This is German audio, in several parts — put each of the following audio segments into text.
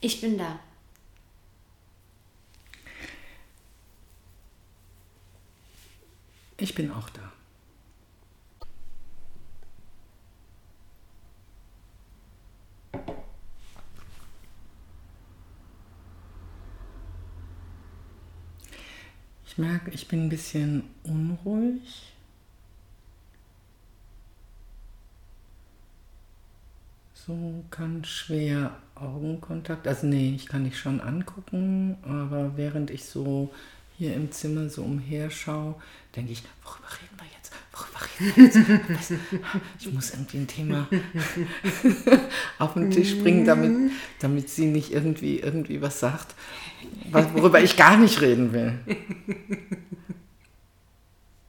Ich bin da. Ich bin auch da. Ich merke, ich bin ein bisschen unruhig. So kann schwer Augenkontakt. Also nee, ich kann dich schon angucken, aber während ich so hier im Zimmer so umherschaue, denke ich, worüber reden wir jetzt? Worüber reden wir jetzt? Ich muss irgendwie ein Thema auf den Tisch bringen, damit, damit sie nicht irgendwie, irgendwie was sagt, worüber ich gar nicht reden will.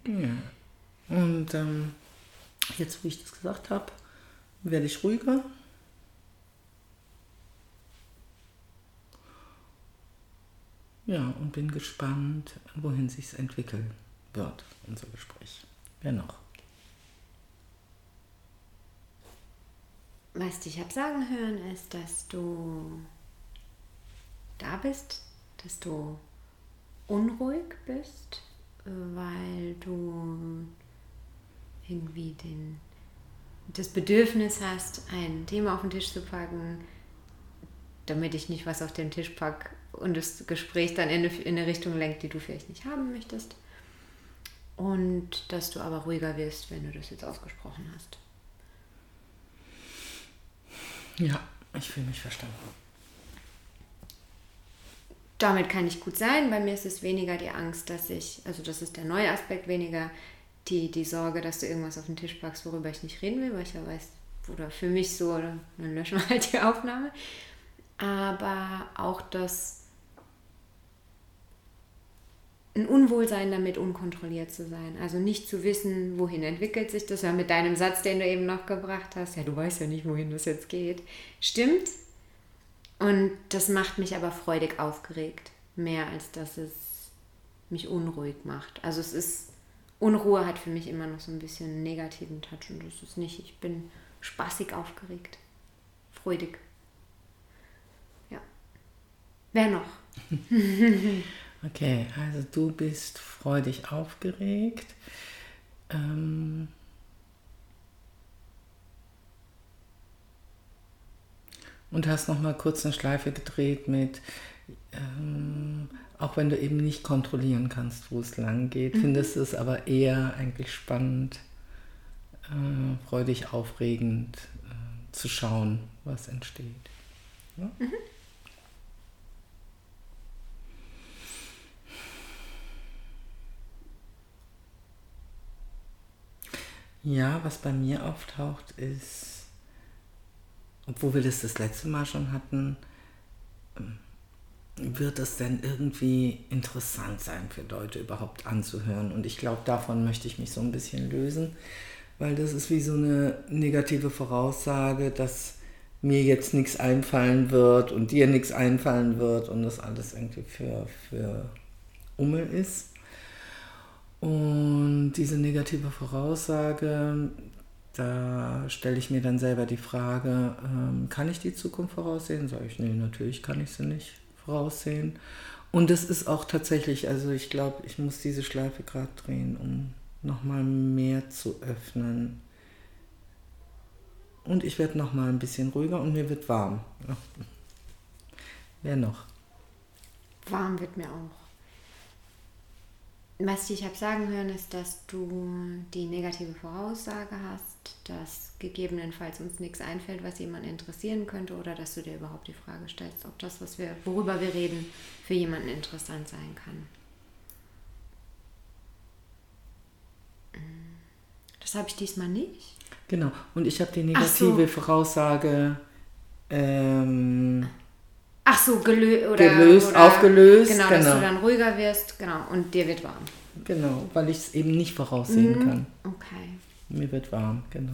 Ja. Und ähm, jetzt, wo ich das gesagt habe, werde ich ruhiger. Ja, und bin gespannt, wohin sich es entwickeln wird, unser Gespräch. Wer noch? Was ich habe sagen hören, ist, dass du da bist, dass du unruhig bist, weil du irgendwie den, das Bedürfnis hast, ein Thema auf den Tisch zu packen, damit ich nicht was auf den Tisch packe, und das Gespräch dann in eine, in eine Richtung lenkt, die du vielleicht nicht haben möchtest. Und dass du aber ruhiger wirst, wenn du das jetzt ausgesprochen hast. Ja, ich fühle mich verstanden. Damit kann ich gut sein. Bei mir ist es weniger die Angst, dass ich, also das ist der neue Aspekt, weniger die, die Sorge, dass du irgendwas auf den Tisch packst, worüber ich nicht reden will, weil ich ja weiß, oder für mich so, oder dann löschen wir halt die Aufnahme. Aber auch das ein Unwohlsein damit, unkontrolliert zu sein. Also nicht zu wissen, wohin entwickelt sich das. Ja, mit deinem Satz, den du eben noch gebracht hast, ja, du weißt ja nicht, wohin das jetzt geht. Stimmt. Und das macht mich aber freudig aufgeregt. Mehr als dass es mich unruhig macht. Also es ist, Unruhe hat für mich immer noch so ein bisschen einen negativen Touch und das ist nicht. Ich bin spaßig aufgeregt. Freudig. Ja. Wer noch? Okay, also du bist freudig aufgeregt. Ähm und hast noch mal kurz eine Schleife gedreht mit, ähm, auch wenn du eben nicht kontrollieren kannst, wo es lang geht, mhm. findest du es aber eher eigentlich spannend, äh, freudig, aufregend äh, zu schauen, was entsteht. Ja? Mhm. Ja, was bei mir auftaucht, ist, obwohl wir das das letzte Mal schon hatten, ähm, wird es denn irgendwie interessant sein für Leute überhaupt anzuhören? Und ich glaube, davon möchte ich mich so ein bisschen lösen, weil das ist wie so eine negative Voraussage, dass mir jetzt nichts einfallen wird und dir nichts einfallen wird und das alles irgendwie für, für Umme ist. Und diese negative Voraussage, da stelle ich mir dann selber die Frage, ähm, kann ich die Zukunft voraussehen? Sage ich, nee, natürlich kann ich sie nicht voraussehen. Und es ist auch tatsächlich, also ich glaube, ich muss diese Schleife gerade drehen, um nochmal mehr zu öffnen. Und ich werde nochmal ein bisschen ruhiger und mir wird warm. Wer noch? Warm wird mir auch. Was ich habe sagen hören, ist, dass du die negative Voraussage hast, dass gegebenenfalls uns nichts einfällt, was jemanden interessieren könnte, oder dass du dir überhaupt die Frage stellst, ob das, was wir, worüber wir reden, für jemanden interessant sein kann. Das habe ich diesmal nicht. Genau. Und ich habe die negative so. Voraussage ähm, Ach so, gelö oder, gelöst, oder, aufgelöst. Genau, genau, dass du dann ruhiger wirst, genau, und dir wird warm. Genau, weil ich es eben nicht voraussehen mhm. kann. Okay. Mir wird warm, genau.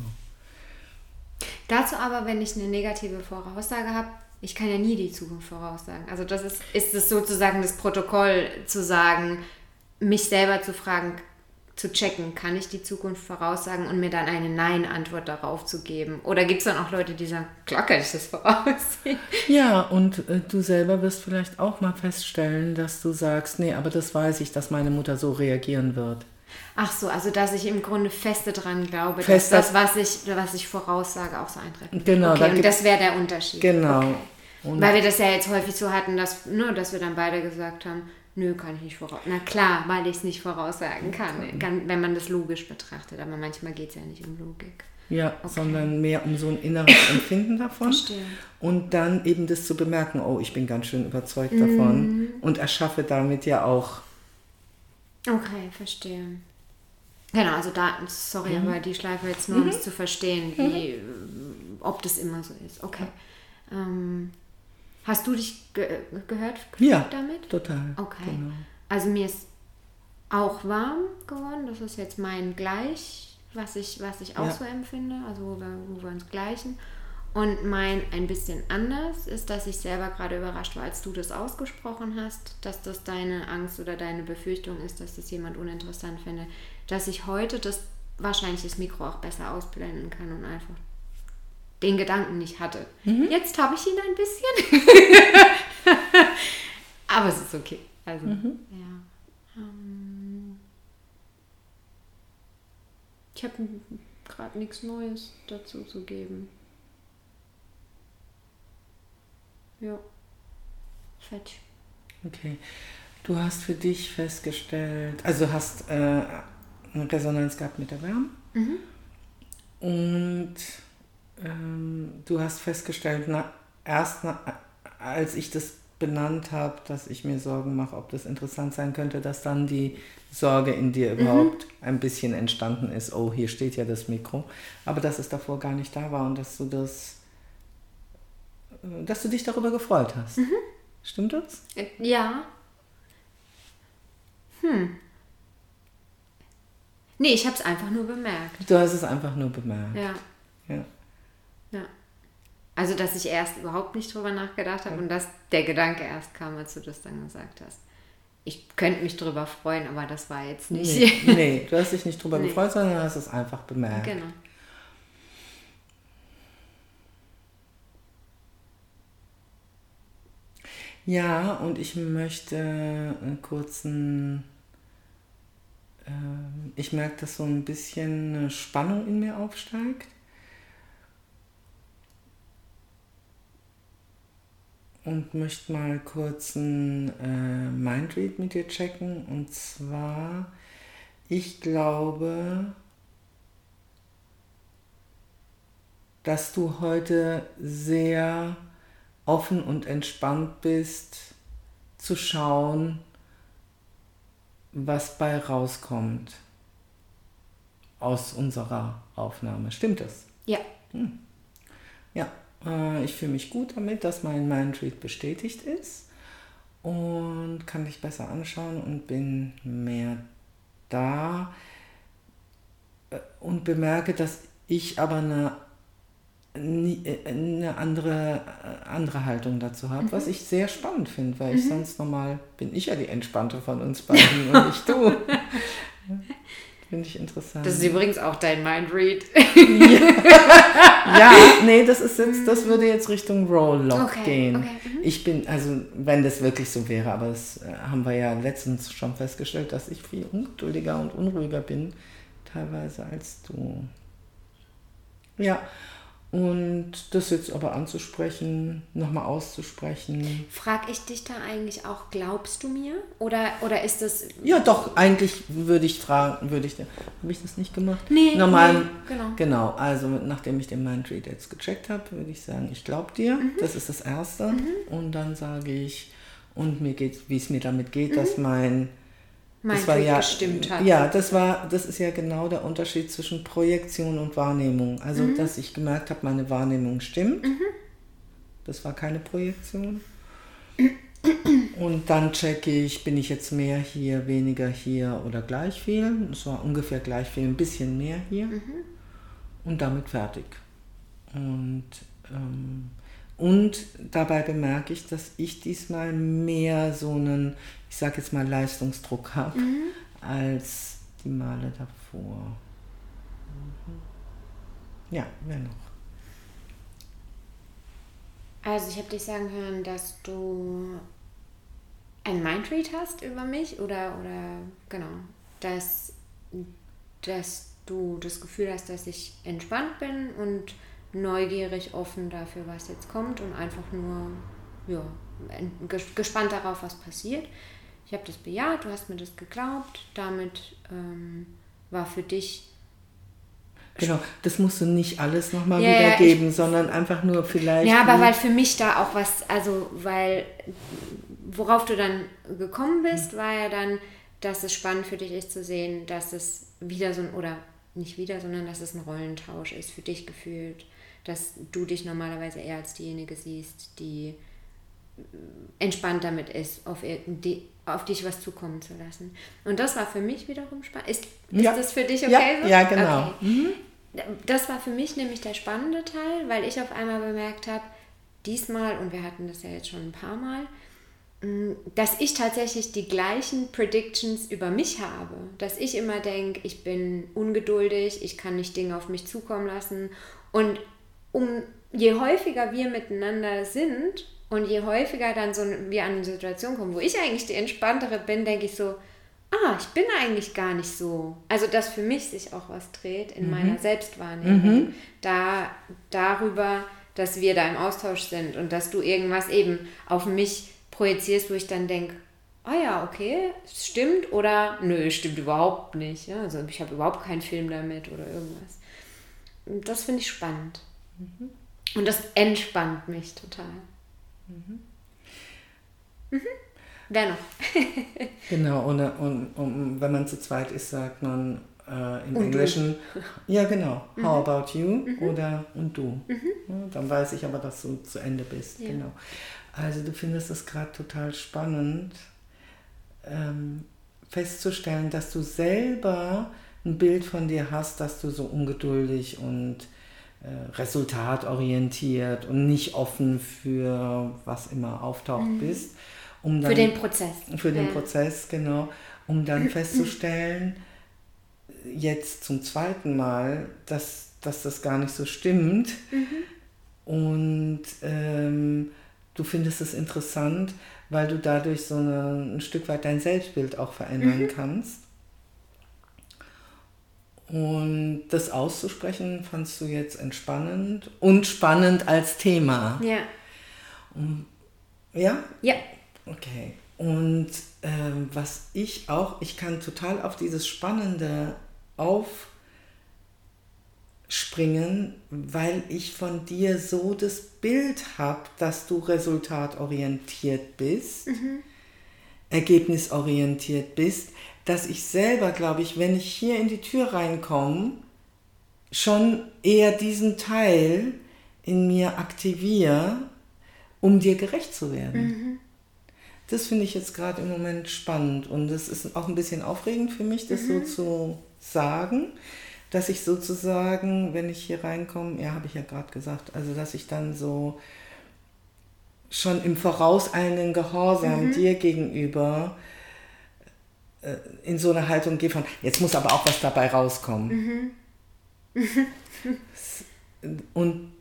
Dazu aber, wenn ich eine negative Voraussage habe, ich kann ja nie die Zukunft voraussagen. Also das ist, ist es sozusagen das Protokoll zu sagen, mich selber zu fragen, zu checken, kann ich die Zukunft voraussagen und mir dann eine Nein-Antwort darauf zu geben? Oder gibt es dann auch Leute, die sagen, klar kann ich das voraussehen? Ja, und äh, du selber wirst vielleicht auch mal feststellen, dass du sagst, nee, aber das weiß ich, dass meine Mutter so reagieren wird. Ach so, also dass ich im Grunde feste dran glaube, feste dass das, was ich, was ich voraussage, auch so eintreffen Genau. Okay, da und das wäre der Unterschied. Genau. Okay. Weil wir das ja jetzt häufig so hatten, dass, ne, dass wir dann beide gesagt haben, nö, kann ich nicht voraussagen. Na klar, weil ich es nicht voraussagen kann, kann, wenn man das logisch betrachtet. Aber manchmal geht es ja nicht um Logik. Ja, okay. sondern mehr um so ein inneres Empfinden davon. Verstehe. Und dann eben das zu bemerken, oh, ich bin ganz schön überzeugt mhm. davon und erschaffe damit ja auch. Okay, verstehe. Genau, also da, sorry, mhm. aber die Schleife jetzt nur, um es mhm. zu verstehen, wie, mhm. ob das immer so ist. Okay. Ähm, Hast du dich ge gehört ja, damit? total. Okay. Genau. Also mir ist auch warm geworden. Das ist jetzt mein Gleich, was ich, was ich auch ja. so empfinde, also wo wir, wo wir uns gleichen. Und mein ein bisschen anders ist, dass ich selber gerade überrascht war, als du das ausgesprochen hast, dass das deine Angst oder deine Befürchtung ist, dass das jemand uninteressant findet, dass ich heute das wahrscheinlich das Mikro auch besser ausblenden kann und einfach den Gedanken nicht hatte. Mhm. Jetzt habe ich ihn ein bisschen. Aber es ist okay. Also, mhm. ja. Ähm, ich habe gerade nichts Neues dazu zu geben. Ja. Fetch. Okay. Du hast für dich festgestellt, also hast äh, eine Resonanz gehabt mit der Wärme. Mhm. Und ähm, du hast festgestellt, na, erst na, als ich das benannt habe, dass ich mir Sorgen mache, ob das interessant sein könnte, dass dann die Sorge in dir mhm. überhaupt mhm. ein bisschen entstanden ist. Oh, hier steht ja das Mikro. Aber dass es davor gar nicht da war und dass du das, äh, dass du dich darüber gefreut hast. Mhm. Stimmt das? Äh, ja. Hm. Nee, ich habe es einfach nur bemerkt. Du hast es einfach nur bemerkt. Ja. Ja. Also, dass ich erst überhaupt nicht drüber nachgedacht habe und dass der Gedanke erst kam, als du das dann gesagt hast. Ich könnte mich drüber freuen, aber das war jetzt nicht. Nee, nee du hast dich nicht drüber nee. gefreut, sondern hast es einfach bemerkt. Genau. Ja, und ich möchte einen kurzen. Äh, ich merke, dass so ein bisschen eine Spannung in mir aufsteigt. Und möchte mal kurz ein äh, Mindread mit dir checken. Und zwar, ich glaube, dass du heute sehr offen und entspannt bist, zu schauen, was bei rauskommt aus unserer Aufnahme. Stimmt das? Ja. Hm. Ja, ich fühle mich gut damit, dass mein Mindread bestätigt ist und kann dich besser anschauen und bin mehr da äh, und bemerke, dass ich aber eine, äh, eine andere, andere Haltung dazu habe, mhm. was ich sehr spannend finde, weil mhm. ich sonst normal bin ich ja die Entspannte von uns beiden und nicht du. Finde ich interessant. Das ist übrigens auch dein Mindread. ja. ja, nee, das ist jetzt, das würde jetzt Richtung Roll-Lock okay, gehen. Okay. Mhm. Ich bin, also wenn das wirklich so wäre, aber das äh, haben wir ja letztens schon festgestellt, dass ich viel ungeduldiger und unruhiger bin, teilweise als du. Ja, und das jetzt aber anzusprechen, nochmal auszusprechen. Frag ich dich da eigentlich auch, glaubst du mir? Oder, oder ist das. Ja, doch, eigentlich würde ich fragen, würde ich. Habe ich das nicht gemacht? Nee, Normal, nee, genau. Genau, also nachdem ich den Mindread jetzt gecheckt habe, würde ich sagen, ich glaube dir. Mhm. Das ist das Erste. Mhm. Und dann sage ich, und mir geht, wie es mir damit geht, mhm. dass mein das war ja, gestimmt hat. Ja, das war, das ist ja genau der Unterschied zwischen Projektion und Wahrnehmung. Also, mhm. dass ich gemerkt habe, meine Wahrnehmung stimmt. Mhm. Das war keine Projektion. Und dann checke ich, bin ich jetzt mehr hier, weniger hier oder gleich viel. Es war ungefähr gleich viel, ein bisschen mehr hier. Mhm. Und damit fertig. Und ähm, und dabei bemerke ich, dass ich diesmal mehr so einen, ich sage jetzt mal, Leistungsdruck habe, mhm. als die Male davor. Mhm. Ja, wer noch? Also ich habe dich sagen hören, dass du ein Mindread hast über mich oder, oder genau, dass, dass du das Gefühl hast, dass ich entspannt bin und neugierig, offen dafür, was jetzt kommt und einfach nur ja, gespannt darauf, was passiert. Ich habe das bejaht, du hast mir das geglaubt, damit ähm, war für dich Genau, das musst du nicht alles nochmal ja, wiedergeben, ich, sondern einfach nur vielleicht. Ja, aber weil für mich da auch was, also weil worauf du dann gekommen bist, war ja dann, dass es spannend für dich ist zu sehen, dass es wieder so ein, oder nicht wieder, sondern dass es ein Rollentausch ist für dich gefühlt, dass du dich normalerweise eher als diejenige siehst, die entspannt damit ist, auf, auf dich was zukommen zu lassen. Und das war für mich wiederum spannend. Ist, ist ja. das für dich okay ja, so? Ja, genau. Okay. Mhm. Das war für mich nämlich der spannende Teil, weil ich auf einmal bemerkt habe, diesmal, und wir hatten das ja jetzt schon ein paar Mal, mm, dass ich tatsächlich die gleichen Predictions über mich habe. Dass ich immer denke, ich bin ungeduldig, ich kann nicht Dinge auf mich zukommen lassen. Und um, je häufiger wir miteinander sind und je häufiger dann so wir an eine Situation kommen, wo ich eigentlich die entspanntere bin, denke ich so, ah, ich bin eigentlich gar nicht so. Also, dass für mich sich auch was dreht in mhm. meiner Selbstwahrnehmung. Mhm. Da, darüber, dass wir da im Austausch sind und dass du irgendwas eben auf mich projizierst, wo ich dann denke, ah ja, okay, stimmt oder nö, stimmt überhaupt nicht. Ja, also ich habe überhaupt keinen Film damit oder irgendwas. Das finde ich spannend. Mhm. Und das entspannt mich total. Mhm. Mhm. Wer noch? genau, und, und, und, wenn man zu zweit ist, sagt man äh, im und Englischen, du. ja genau, mhm. how about you mhm. oder und du. Mhm. Ja, dann weiß ich aber, dass du zu Ende bist. Ja. Genau. Also du findest es gerade total spannend, ähm, festzustellen, dass du selber ein Bild von dir hast, dass du so ungeduldig und resultatorientiert und nicht offen für was immer auftaucht mhm. bist um dann, für den Prozess. Für den ja. Prozess, genau. Um dann festzustellen, jetzt zum zweiten Mal, dass, dass das gar nicht so stimmt. Mhm. Und ähm, du findest es interessant, weil du dadurch so eine, ein Stück weit dein Selbstbild auch verändern mhm. kannst. Und das auszusprechen fandst du jetzt entspannend und spannend als Thema. Ja. Ja? Ja, Okay. Und ähm, was ich auch, ich kann total auf dieses Spannende aufspringen, weil ich von dir so das Bild habe, dass du resultatorientiert bist, mhm. Ergebnisorientiert bist, dass ich selber, glaube ich, wenn ich hier in die Tür reinkomme, schon eher diesen Teil in mir aktiviere, um dir gerecht zu werden. Mhm. Das finde ich jetzt gerade im Moment spannend und es ist auch ein bisschen aufregend für mich, das mhm. so zu sagen, dass ich sozusagen, wenn ich hier reinkomme, ja, habe ich ja gerade gesagt, also dass ich dann so schon im vorauseilenden Gehorsam mhm. dir gegenüber äh, in so eine Haltung gehe von, jetzt muss aber auch was dabei rauskommen. Mhm. und,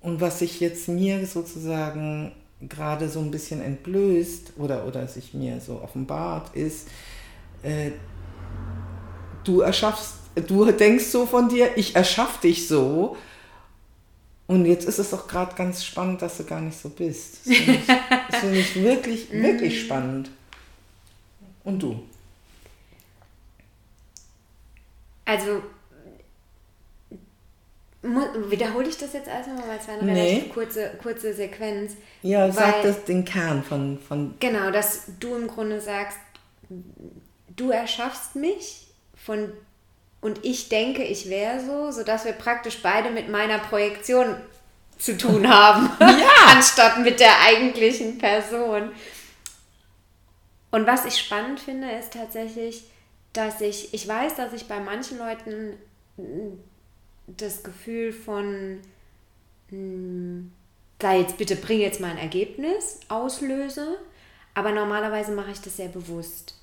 und was sich jetzt mir sozusagen gerade so ein bisschen entblößt oder, oder sich mir so offenbart, ist, äh, du erschaffst, du denkst so von dir, ich erschaff dich so. Und jetzt ist es doch gerade ganz spannend, dass du gar nicht so bist. Das finde ich, find ich wirklich, wirklich mhm. spannend. Und du? Also Wiederhole ich das jetzt erstmal, weil es war eine nee. relativ kurze, kurze Sequenz. Ja, sag das den Kern von, von. Genau, dass du im Grunde sagst, du erschaffst mich von und ich denke, ich wäre so, sodass wir praktisch beide mit meiner Projektion zu tun haben, ja. anstatt mit der eigentlichen Person. Und was ich spannend finde, ist tatsächlich, dass ich, ich weiß, dass ich bei manchen Leuten das Gefühl von, hm, da jetzt bitte bring jetzt mal ein Ergebnis auslöse, aber normalerweise mache ich das sehr bewusst.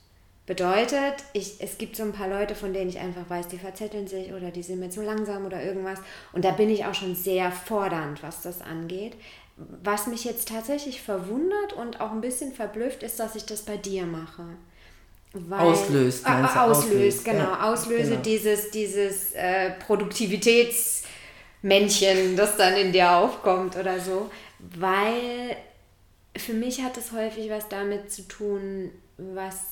Bedeutet, ich, es gibt so ein paar Leute, von denen ich einfach weiß, die verzetteln sich oder die sind mir zu langsam oder irgendwas. Und da bin ich auch schon sehr fordernd, was das angeht. Was mich jetzt tatsächlich verwundert und auch ein bisschen verblüfft, ist, dass ich das bei dir mache. Weil, auslöst, äh, auslöst, auslöst, genau. Ja, auslöse genau. dieses, dieses äh, Produktivitätsmännchen, das dann in dir aufkommt oder so. Weil für mich hat es häufig was damit zu tun, was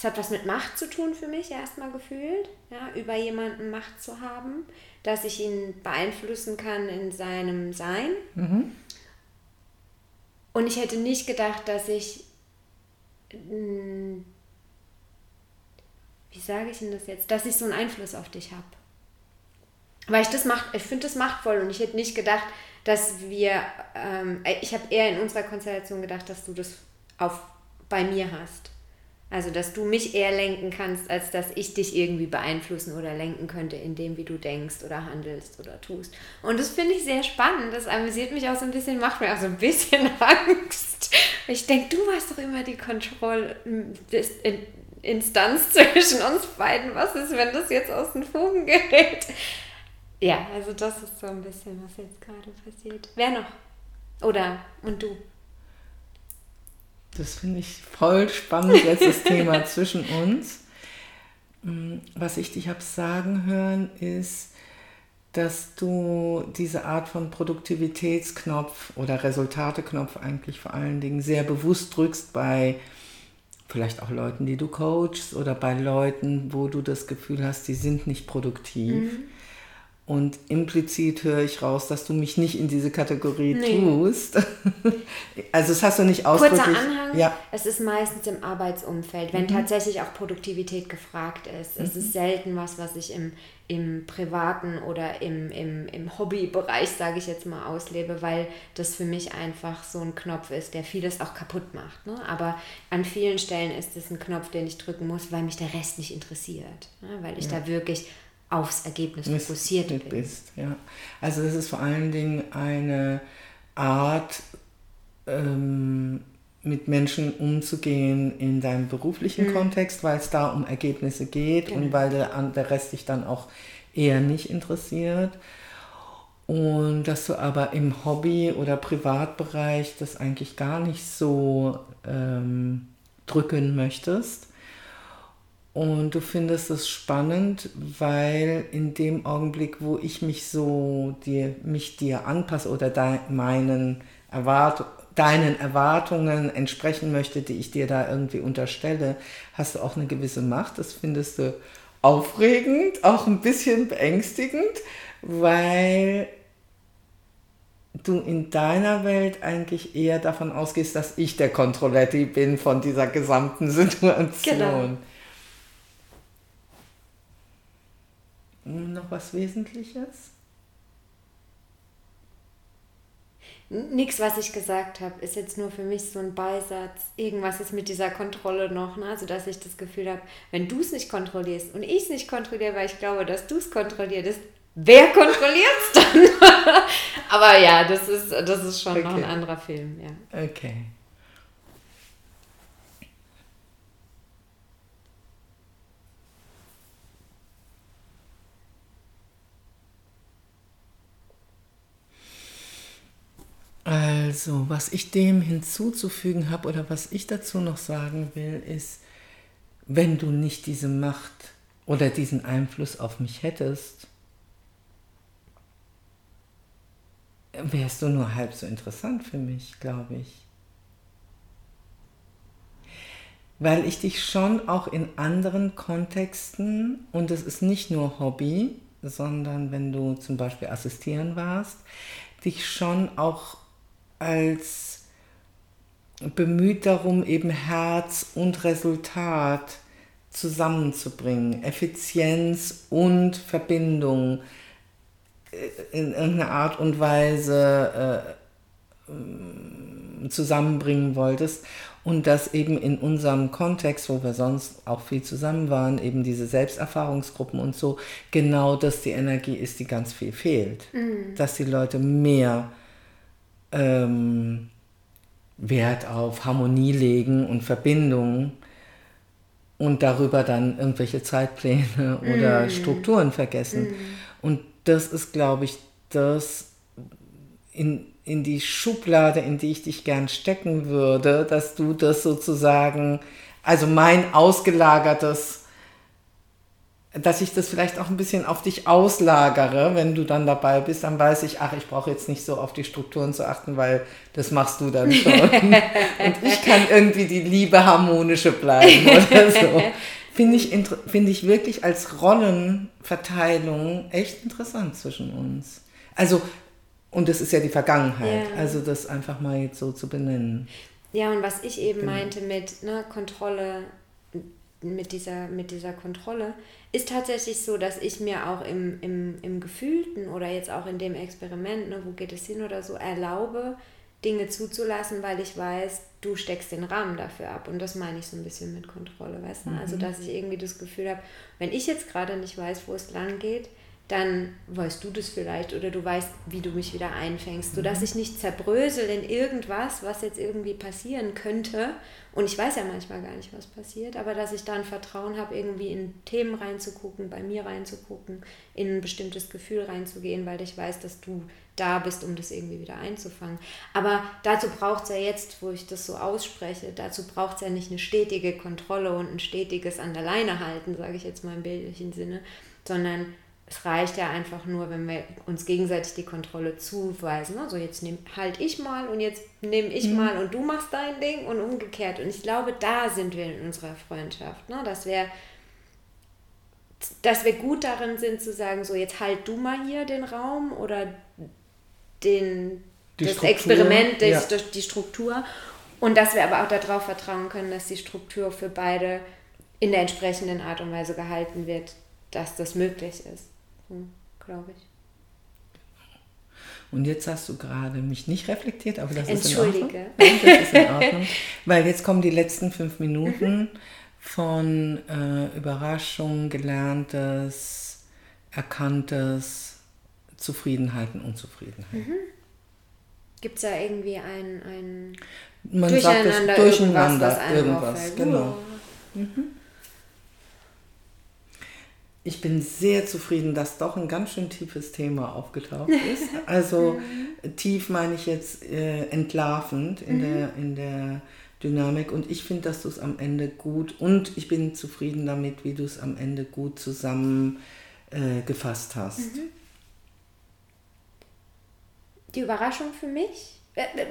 es hat was mit Macht zu tun für mich erstmal gefühlt, ja, über jemanden Macht zu haben, dass ich ihn beeinflussen kann in seinem Sein. Mhm. Und ich hätte nicht gedacht, dass ich, wie sage ich Ihnen das jetzt, dass ich so einen Einfluss auf dich habe. Weil ich das macht, ich finde das machtvoll und ich hätte nicht gedacht, dass wir, ähm, ich habe eher in unserer Konstellation gedacht, dass du das auf, bei mir hast. Also, dass du mich eher lenken kannst, als dass ich dich irgendwie beeinflussen oder lenken könnte, in dem, wie du denkst oder handelst oder tust. Und das finde ich sehr spannend. Das amüsiert mich auch so ein bisschen, macht mir auch so ein bisschen Angst. Ich denke, du warst doch immer die Kontrollinstanz zwischen uns beiden. Was ist, wenn das jetzt aus den Fugen gerät? Ja, also das ist so ein bisschen, was jetzt gerade passiert. Wer noch? Oder und du? Das finde ich voll spannend, jetzt das Thema zwischen uns. Mm, was ich dich habe sagen hören, ist, dass du diese Art von Produktivitätsknopf oder Resultateknopf eigentlich vor allen Dingen sehr bewusst drückst bei vielleicht auch Leuten, die du coachst oder bei Leuten, wo du das Gefühl hast, die sind nicht produktiv. Mhm. Und implizit höre ich raus, dass du mich nicht in diese Kategorie nee. tust. also das hast du nicht ausdrücklich. Kurzer Anhang, ja. es ist meistens im Arbeitsumfeld, wenn mhm. tatsächlich auch Produktivität gefragt ist. Mhm. Es ist selten was, was ich im, im privaten oder im, im, im Hobbybereich, sage ich jetzt mal, auslebe, weil das für mich einfach so ein Knopf ist, der vieles auch kaputt macht. Ne? Aber an vielen Stellen ist es ein Knopf, den ich drücken muss, weil mich der Rest nicht interessiert. Ne? Weil ich ja. da wirklich aufs Ergebnis fokussiert bin. bist. Ja. Also das ist vor allen Dingen eine Art, ähm, mit Menschen umzugehen in deinem beruflichen mhm. Kontext, weil es da um Ergebnisse geht genau. und weil der, der Rest dich dann auch eher nicht interessiert. Und dass du aber im Hobby- oder Privatbereich das eigentlich gar nicht so ähm, drücken möchtest und du findest es spannend, weil in dem Augenblick, wo ich mich so dir, mich dir anpasse oder de, meinen Erwart deinen Erwartungen entsprechen möchte, die ich dir da irgendwie unterstelle, hast du auch eine gewisse Macht. Das findest du aufregend, auch ein bisschen beängstigend, weil du in deiner Welt eigentlich eher davon ausgehst, dass ich der Kontrolletti bin von dieser gesamten Situation. Genau. Noch was Wesentliches? Nichts, was ich gesagt habe, ist jetzt nur für mich so ein Beisatz. Irgendwas ist mit dieser Kontrolle noch, ne? also dass ich das Gefühl habe, wenn du es nicht kontrollierst und ich es nicht kontrolliere, weil ich glaube, dass du es kontrollierst, wer kontrolliert es dann? Aber ja, das ist, das ist schon okay. noch ein anderer Film, ja. Okay. Also, was ich dem hinzuzufügen habe oder was ich dazu noch sagen will, ist, wenn du nicht diese Macht oder diesen Einfluss auf mich hättest, wärst du nur halb so interessant für mich, glaube ich. Weil ich dich schon auch in anderen Kontexten, und es ist nicht nur Hobby, sondern wenn du zum Beispiel assistieren warst, dich schon auch als bemüht darum, eben Herz und Resultat zusammenzubringen, Effizienz und Verbindung äh, in irgendeiner Art und Weise äh, zusammenbringen wolltest und das eben in unserem Kontext, wo wir sonst auch viel zusammen waren, eben diese Selbsterfahrungsgruppen und so, genau das die Energie ist, die ganz viel fehlt. Mhm. Dass die Leute mehr ähm, Wert auf Harmonie legen und Verbindung und darüber dann irgendwelche Zeitpläne oder mm. Strukturen vergessen. Mm. Und das ist, glaube ich, das in, in die Schublade, in die ich dich gern stecken würde, dass du das sozusagen, also mein ausgelagertes dass ich das vielleicht auch ein bisschen auf dich auslagere, wenn du dann dabei bist, dann weiß ich, ach, ich brauche jetzt nicht so auf die Strukturen zu achten, weil das machst du dann schon. Und ich kann irgendwie die Liebe harmonische bleiben oder so. Finde ich, find ich wirklich als Rollenverteilung echt interessant zwischen uns. Also, und das ist ja die Vergangenheit, ja. also das einfach mal jetzt so zu benennen. Ja, und was ich eben genau. meinte mit ne, Kontrolle, mit dieser, mit dieser Kontrolle, ist tatsächlich so, dass ich mir auch im, im, im Gefühlten oder jetzt auch in dem Experiment, ne, wo geht es hin oder so, erlaube, Dinge zuzulassen, weil ich weiß, du steckst den Rahmen dafür ab. Und das meine ich so ein bisschen mit Kontrolle, weißt du? Also, mhm. Also, dass ich irgendwie das Gefühl habe, wenn ich jetzt gerade nicht weiß, wo es lang geht, dann weißt du das vielleicht oder du weißt, wie du mich wieder einfängst, sodass mhm. ich nicht zerbrösel in irgendwas, was jetzt irgendwie passieren könnte. Und ich weiß ja manchmal gar nicht, was passiert, aber dass ich dann Vertrauen habe, irgendwie in Themen reinzugucken, bei mir reinzugucken, in ein bestimmtes Gefühl reinzugehen, weil ich weiß, dass du da bist, um das irgendwie wieder einzufangen. Aber dazu braucht es ja jetzt, wo ich das so ausspreche, dazu braucht es ja nicht eine stetige Kontrolle und ein stetiges an der Leine halten, sage ich jetzt mal im bildlichen Sinne, sondern es reicht ja einfach nur, wenn wir uns gegenseitig die Kontrolle zuweisen. Also jetzt nehme halt ich mal und jetzt nehme ich mhm. mal und du machst dein Ding und umgekehrt. Und ich glaube, da sind wir in unserer Freundschaft, ne? dass wir dass wir gut darin sind zu sagen, so jetzt halt du mal hier den Raum oder den, die das Struktur, Experiment, das, ja. die Struktur. Und dass wir aber auch darauf vertrauen können, dass die Struktur für beide in der entsprechenden Art und Weise gehalten wird, dass das möglich ist. Hm, glaube ich. Und jetzt hast du gerade mich nicht reflektiert, aber das ist in Ordnung. Entschuldige. das ist in Ordnung. Weil jetzt kommen die letzten fünf Minuten von äh, Überraschung, Gelerntes, Erkanntes, Zufriedenheit und Unzufriedenheit. Mhm. Gibt es da irgendwie ein, ein Man Durcheinander, sagt es, Durcheinander irgendwas, irgendwas genau. Mhm ich bin sehr zufrieden, dass doch ein ganz schön tiefes Thema aufgetaucht ist. Also tief meine ich jetzt äh, entlarvend in, mhm. der, in der Dynamik. Und ich finde, dass du es am Ende gut und ich bin zufrieden damit, wie du es am Ende gut zusammengefasst äh, hast. Mhm. Die Überraschung für mich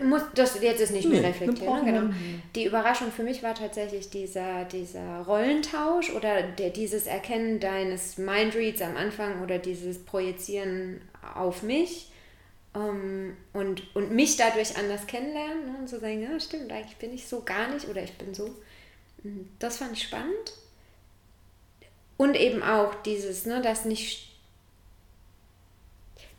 muss, das jetzt ist nicht nee, mehr reflektiert. Ne? Genau. Die Überraschung für mich war tatsächlich dieser, dieser Rollentausch oder der, dieses Erkennen deines Mindreads am Anfang oder dieses Projizieren auf mich um, ähm, und, und mich dadurch anders kennenlernen ne? und zu so sagen, ja stimmt, eigentlich bin ich so gar nicht oder ich bin so. Mhm, das fand ich spannend. Und eben auch dieses, ne, das nicht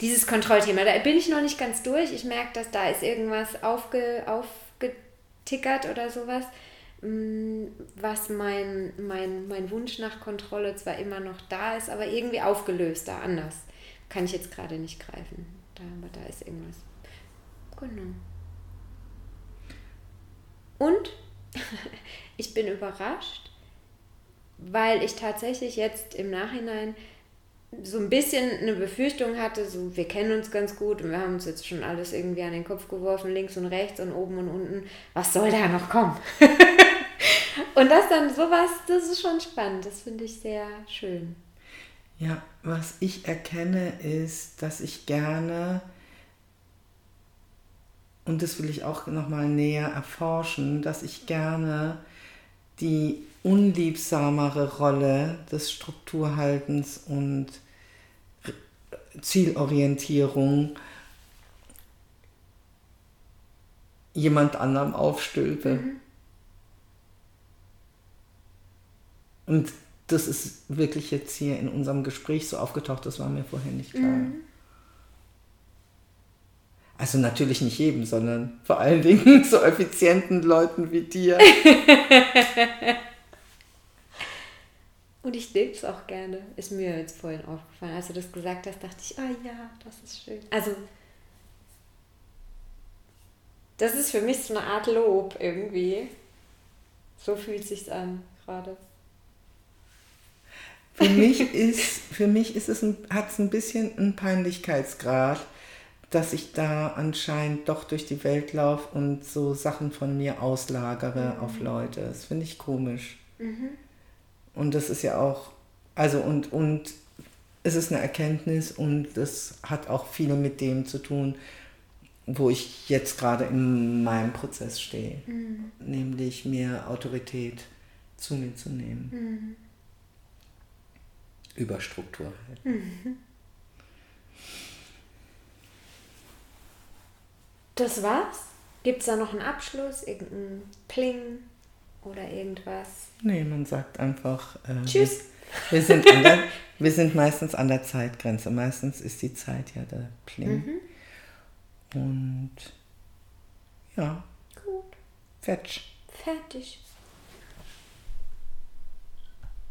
dieses Kontrollthema, da bin ich noch nicht ganz durch. Ich merke, dass da ist irgendwas aufge, aufgetickert oder sowas, mm, was mein, mein, mein Wunsch nach Kontrolle zwar immer noch da ist, aber irgendwie aufgelöster, anders. Kann ich jetzt gerade nicht greifen. Da, aber da ist irgendwas. Genau. Und ich bin überrascht, weil ich tatsächlich jetzt im Nachhinein so ein bisschen eine Befürchtung hatte, so wir kennen uns ganz gut und wir haben uns jetzt schon alles irgendwie an den Kopf geworfen, links und rechts und oben und unten. Was soll da noch kommen? und das dann sowas, das ist schon spannend, das finde ich sehr schön. Ja, was ich erkenne ist, dass ich gerne, und das will ich auch nochmal näher erforschen, dass ich gerne die unliebsamere Rolle des Strukturhaltens und Zielorientierung jemand anderem aufstülpe. Mhm. Und das ist wirklich jetzt hier in unserem Gespräch so aufgetaucht, das war mir vorher nicht klar. Mhm. Also natürlich nicht jedem, sondern vor allen Dingen so effizienten Leuten wie dir. Und ich lebe es auch gerne. Ist mir jetzt vorhin aufgefallen. Als du das gesagt hast, dachte ich, ah ja, das ist schön. Also, das ist für mich so eine Art Lob irgendwie. So fühlt es sich an gerade. Für mich ist, für mich ist es hat es ein bisschen einen Peinlichkeitsgrad, dass ich da anscheinend doch durch die Welt laufe und so Sachen von mir auslagere mhm. auf Leute. Das finde ich komisch. Mhm. Und das ist ja auch, also und, und es ist eine Erkenntnis und das hat auch viel mit dem zu tun, wo ich jetzt gerade in meinem Prozess stehe, mhm. nämlich mehr Autorität zu mir zu nehmen. Mhm. Über Struktur halt. Mhm. Das war's? Gibt es da noch einen Abschluss, irgendein Pling oder irgendwas? Nee, man sagt einfach äh, Tschüss. Wir, wir, sind der, wir sind meistens an der Zeitgrenze. Meistens ist die Zeit ja der Pling. Mhm. Und ja. Gut. Fetch. Fertig.